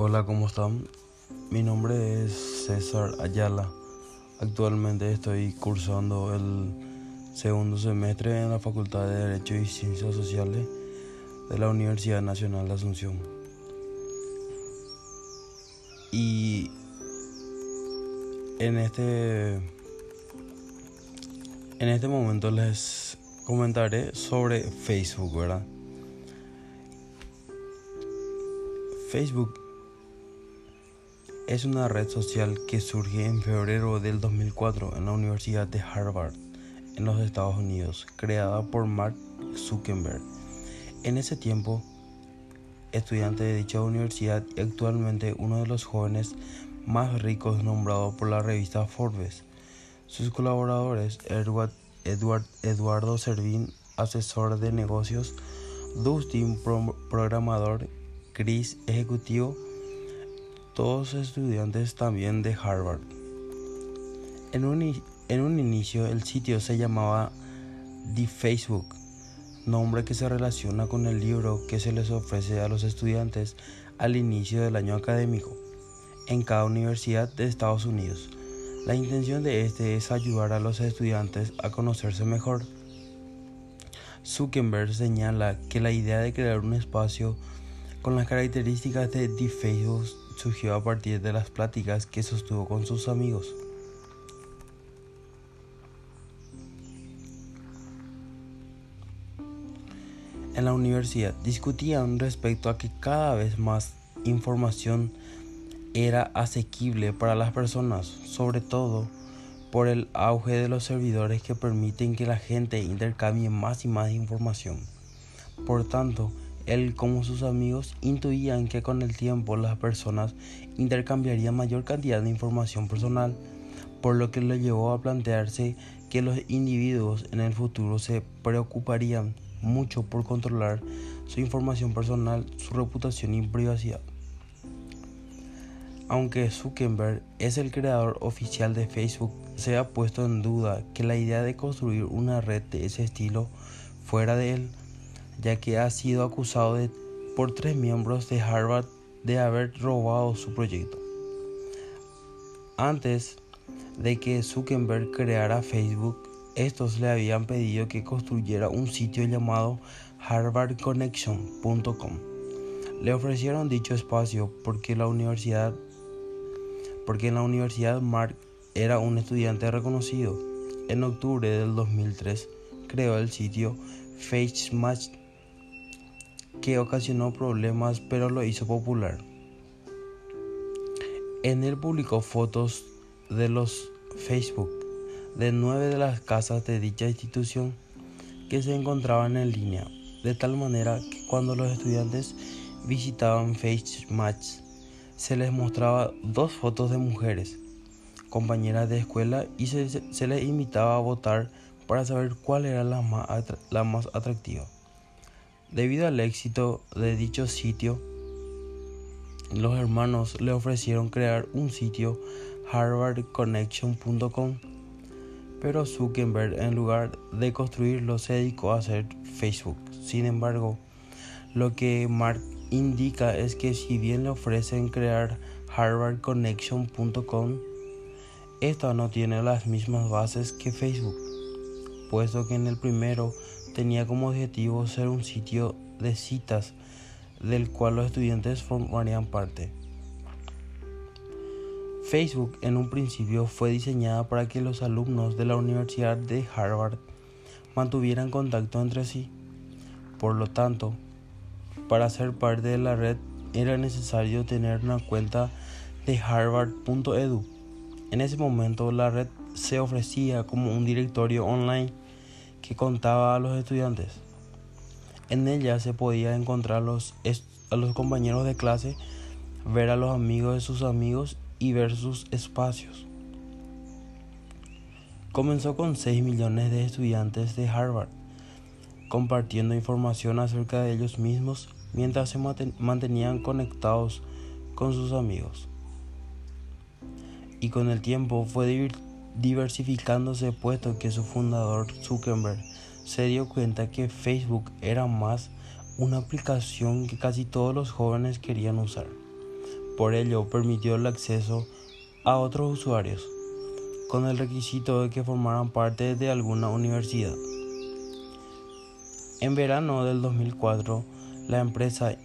Hola, ¿cómo están? Mi nombre es César Ayala. Actualmente estoy cursando el segundo semestre en la Facultad de Derecho y Ciencias Sociales de la Universidad Nacional de Asunción. Y en este en este momento les comentaré sobre Facebook, ¿verdad? Facebook es una red social que surge en febrero del 2004 en la Universidad de Harvard, en los Estados Unidos, creada por Mark Zuckerberg. En ese tiempo, estudiante de dicha universidad y actualmente uno de los jóvenes más ricos nombrado por la revista Forbes. Sus colaboradores, Edward, Eduardo Servín, asesor de negocios, Dustin, programador, Chris, ejecutivo, todos estudiantes también de Harvard. En un, en un inicio el sitio se llamaba The Facebook, nombre que se relaciona con el libro que se les ofrece a los estudiantes al inicio del año académico en cada universidad de Estados Unidos. La intención de este es ayudar a los estudiantes a conocerse mejor. Zuckerberg señala que la idea de crear un espacio con las características de The Facebook surgió a partir de las pláticas que sostuvo con sus amigos. En la universidad discutían respecto a que cada vez más información era asequible para las personas, sobre todo por el auge de los servidores que permiten que la gente intercambie más y más información. Por tanto, él como sus amigos intuían que con el tiempo las personas intercambiarían mayor cantidad de información personal, por lo que le llevó a plantearse que los individuos en el futuro se preocuparían mucho por controlar su información personal, su reputación y privacidad. Aunque Zuckerberg es el creador oficial de Facebook, se ha puesto en duda que la idea de construir una red de ese estilo fuera de él ya que ha sido acusado por tres miembros de Harvard de haber robado su proyecto. Antes de que Zuckerberg creara Facebook, estos le habían pedido que construyera un sitio llamado harvardconnection.com. Le ofrecieron dicho espacio porque la universidad porque en la universidad Mark era un estudiante reconocido. En octubre del 2003 creó el sitio FaceMatch que ocasionó problemas pero lo hizo popular. En él publicó fotos de los Facebook de nueve de las casas de dicha institución que se encontraban en línea, de tal manera que cuando los estudiantes visitaban FaceMatch se les mostraba dos fotos de mujeres, compañeras de escuela, y se, les invitaba a votar para saber cuál era la más atractiva. Debido al éxito de dicho sitio, los hermanos le ofrecieron crear un sitio harvardconnection.com, pero Zuckerberg en lugar de construirlo se dedicó a hacer Facebook. Sin embargo, lo que Mark indica es que si bien le ofrecen crear harvardconnection.com, esta no tiene las mismas bases que Facebook, puesto que en el primero tenía como objetivo ser un sitio de citas del cual los estudiantes formarían parte. Facebook en un principio fue diseñada para que los alumnos de la Universidad de Harvard mantuvieran contacto entre sí. Por lo tanto, para ser parte de la red era necesario tener una cuenta de harvard.edu. En ese momento la red se ofrecía como un directorio online que contaba a los estudiantes. En ella se podía encontrar los, a los compañeros de clase, ver a los amigos de sus amigos y ver sus espacios. Comenzó con 6 millones de estudiantes de Harvard, compartiendo información acerca de ellos mismos mientras se mantenían conectados con sus amigos. Y con el tiempo fue diversificándose puesto que su fundador Zuckerberg se dio cuenta que Facebook era más una aplicación que casi todos los jóvenes querían usar. por ello permitió el acceso a otros usuarios, con el requisito de que formaran parte de alguna universidad. En verano del 2004, la empresa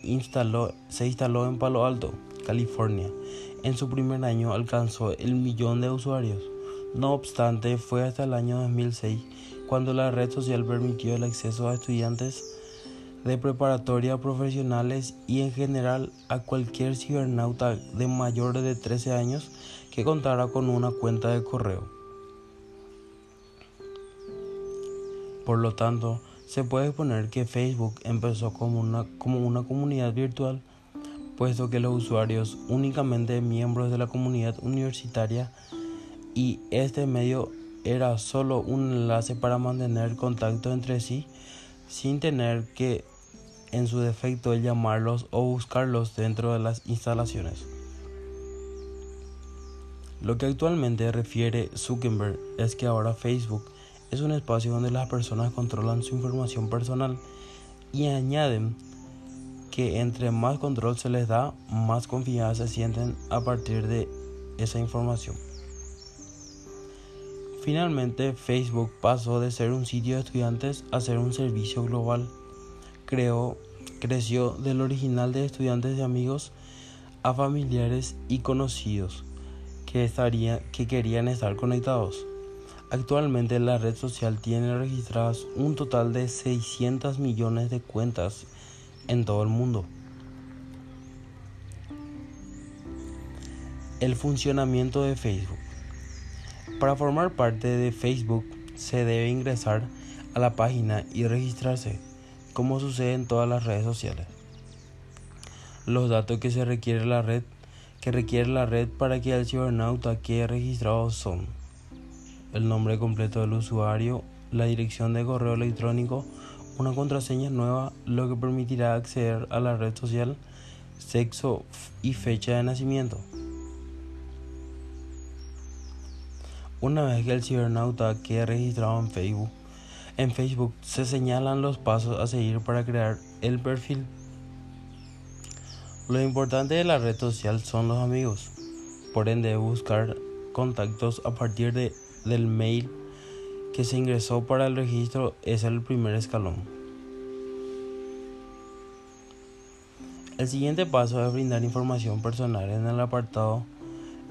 se instaló en Palo Alto, California. En su primer año alcanzó el millón de usuarios. No obstante, fue hasta el año 2006 cuando la red social permitió el acceso a estudiantes de preparatoria profesionales y en general a cualquier cibernauta de mayores de 13 años que contara con una cuenta de correo. Por lo tanto, se puede exponer que Facebook empezó como una, como una comunidad virtual, puesto que los usuarios únicamente miembros de la comunidad universitaria y este medio era solo un enlace para mantener contacto entre sí sin tener que en su defecto llamarlos o buscarlos dentro de las instalaciones. Lo que actualmente refiere Zuckerberg es que ahora Facebook es un espacio donde las personas controlan su información personal y añaden que entre más control se les da, más confianza se sienten a partir de esa información. Finalmente, Facebook pasó de ser un sitio de estudiantes a ser un servicio global. Creó, creció del original de estudiantes y amigos a familiares y conocidos que, que querían estar conectados. Actualmente la red social tiene registradas un total de 600 millones de cuentas en todo el mundo. El funcionamiento de Facebook. Para formar parte de Facebook se debe ingresar a la página y registrarse, como sucede en todas las redes sociales. Los datos que se requiere la red que requiere la red para que el cibernauta quede registrado son el nombre completo del usuario, la dirección de correo electrónico, una contraseña nueva, lo que permitirá acceder a la red social, sexo y fecha de nacimiento. Una vez que el cibernauta quede registrado en Facebook, en Facebook se señalan los pasos a seguir para crear el perfil. Lo importante de la red social son los amigos, por ende buscar contactos a partir de del mail que se ingresó para el registro es el primer escalón. El siguiente paso es brindar información personal en el apartado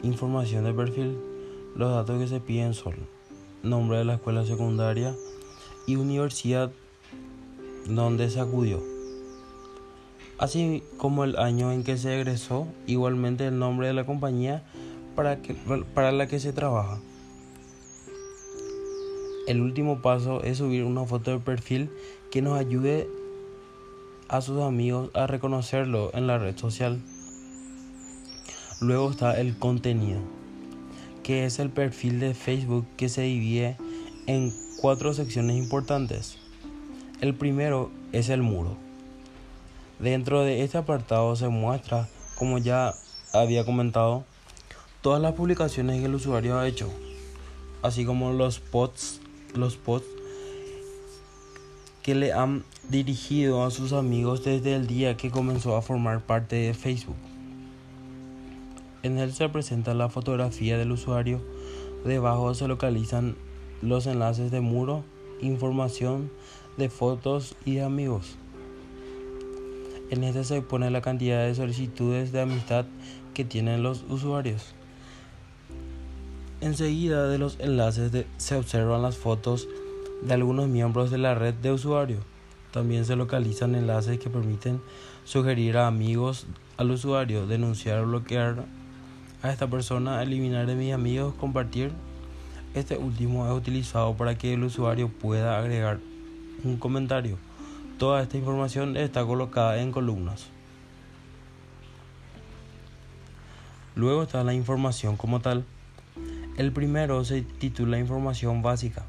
Información de perfil. Los datos que se piden son nombre de la escuela secundaria y universidad donde se acudió, así como el año en que se egresó, igualmente el nombre de la compañía para, que, para la que se trabaja. El último paso es subir una foto de perfil que nos ayude a sus amigos a reconocerlo en la red social. Luego está el contenido, que es el perfil de Facebook que se divide en cuatro secciones importantes. El primero es el muro. Dentro de este apartado se muestra, como ya había comentado, todas las publicaciones que el usuario ha hecho, así como los posts los posts que le han dirigido a sus amigos desde el día que comenzó a formar parte de Facebook. En él se presenta la fotografía del usuario, debajo se localizan los enlaces de muro, información de fotos y de amigos. En este se pone la cantidad de solicitudes de amistad que tienen los usuarios. Enseguida de los enlaces se observan las fotos de algunos miembros de la red de usuario. También se localizan enlaces que permiten sugerir a amigos al usuario, denunciar o bloquear a esta persona, eliminar de mis amigos, compartir. Este último es utilizado para que el usuario pueda agregar un comentario. Toda esta información está colocada en columnas. Luego está la información como tal. El primero se titula Información básica.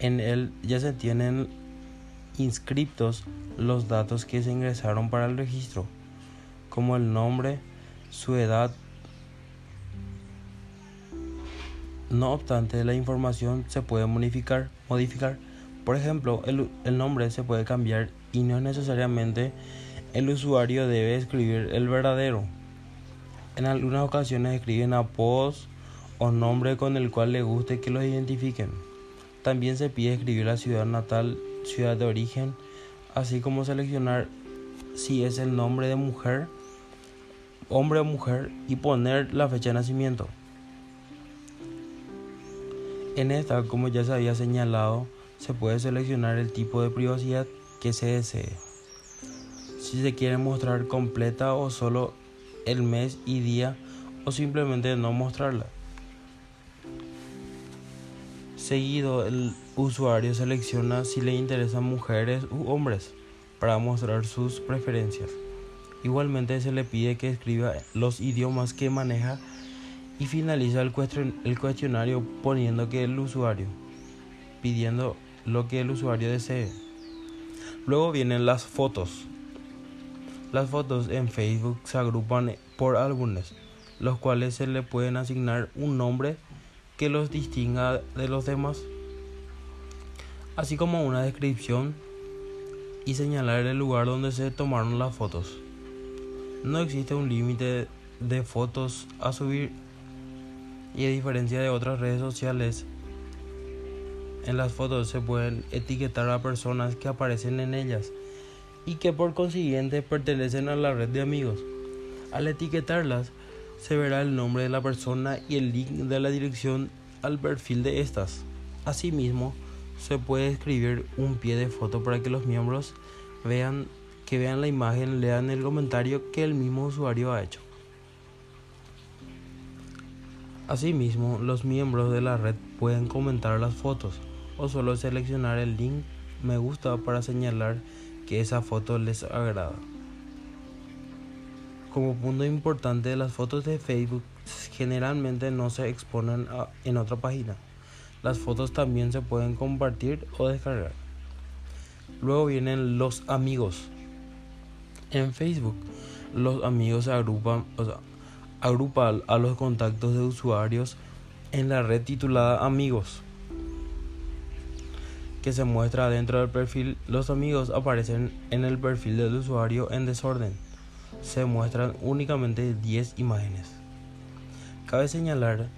En él ya se tienen inscriptos los datos que se ingresaron para el registro, como el nombre, su edad. No obstante, la información se puede modificar. modificar. Por ejemplo, el, nombre se puede cambiar y no necesariamente el usuario debe escribir el verdadero. En algunas ocasiones escriben apodos o nombre con el cual le guste que los identifiquen. También se pide escribir la ciudad natal, ciudad de origen, así como seleccionar si es el nombre de mujer, hombre o mujer y poner la fecha de nacimiento. En esta, como ya se había señalado, se puede seleccionar el tipo de privacidad que se desee. Si se quiere mostrar completa o solo el mes y día o simplemente no mostrarla. Seguido, el usuario selecciona si le interesan mujeres u hombres para mostrar sus preferencias. Igualmente se le pide que escriba los idiomas que maneja y finaliza el, cuestionario poniendo que el usuario, pidiendo lo que el usuario desee. Luego vienen las fotos. Las fotos en Facebook se agrupan por álbumes, los cuales se le pueden asignar un nombre que los distinga de los demás, así como una descripción y señalar el lugar donde se tomaron las fotos. No existe un límite de fotos a subir y a diferencia de otras redes sociales, en las fotos se pueden etiquetar a personas que aparecen en ellas y que por consiguiente pertenecen a la red de amigos. Al etiquetarlas, se verá el nombre de la persona y el link de la dirección al perfil de estas. Asimismo, se puede escribir un pie de foto para que los miembros vean que vean la imagen, lean el comentario que el mismo usuario ha hecho. Asimismo, los miembros de la red pueden comentar las fotos o solo seleccionar el link me gusta para señalar que esa foto les agrada. Como punto importante, las fotos de Facebook generalmente no se exponen en otra página. Las fotos también se pueden compartir o descargar. Luego vienen los amigos. En Facebook, los amigos se agrupan, agrupa a los contactos de usuarios en la red titulada Amigos, que se muestra dentro del perfil. Los amigos aparecen en el perfil del usuario en desorden. Se muestran únicamente 10 imágenes. Cabe señalar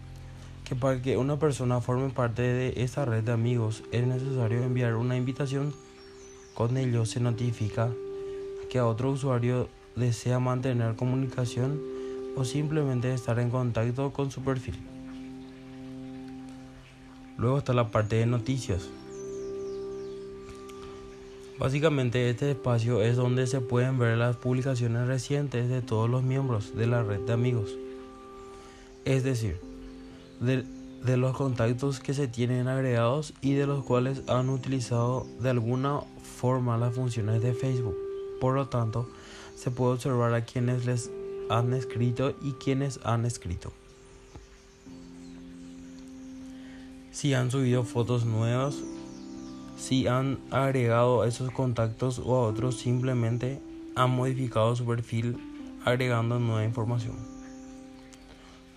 que para que una persona forme parte de esta red de amigos es necesario enviar una invitación. Con ello se notifica que a otro usuario desea mantener comunicación o simplemente estar en contacto con su perfil. Luego está la parte de noticias. Básicamente este espacio es donde se pueden ver las publicaciones recientes de todos los miembros de la red de amigos. Es decir, de, los contactos que se tienen agregados y de los cuales han utilizado de alguna forma las funciones de Facebook. Por lo tanto, se puede observar a quienes les han escrito y quienes han escrito. Si han subido fotos nuevas, si han agregado esos contactos o a otros simplemente han modificado su perfil agregando nueva información.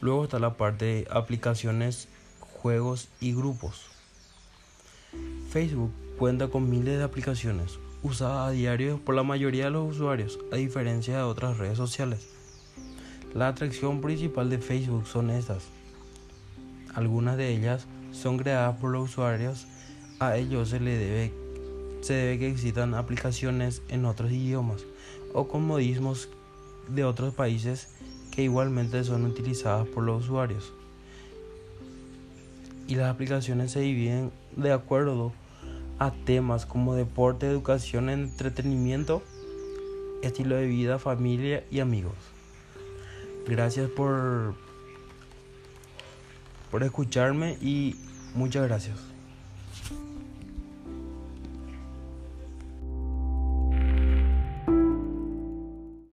Luego está la parte de aplicaciones, juegos y grupos. Facebook cuenta con miles de aplicaciones usadas a diario por la mayoría de los usuarios, a diferencia de otras redes sociales. La atracción principal de Facebook son estas. Algunas de ellas son creadas por los usuarios. A ellos se, le debe, que existan aplicaciones en otros idiomas o con modismos de otros países que igualmente son utilizadas por los usuarios. Y las aplicaciones se dividen de acuerdo a temas como deporte, educación, entretenimiento, estilo de vida, familia y amigos. Gracias por, por escucharme y muchas gracias.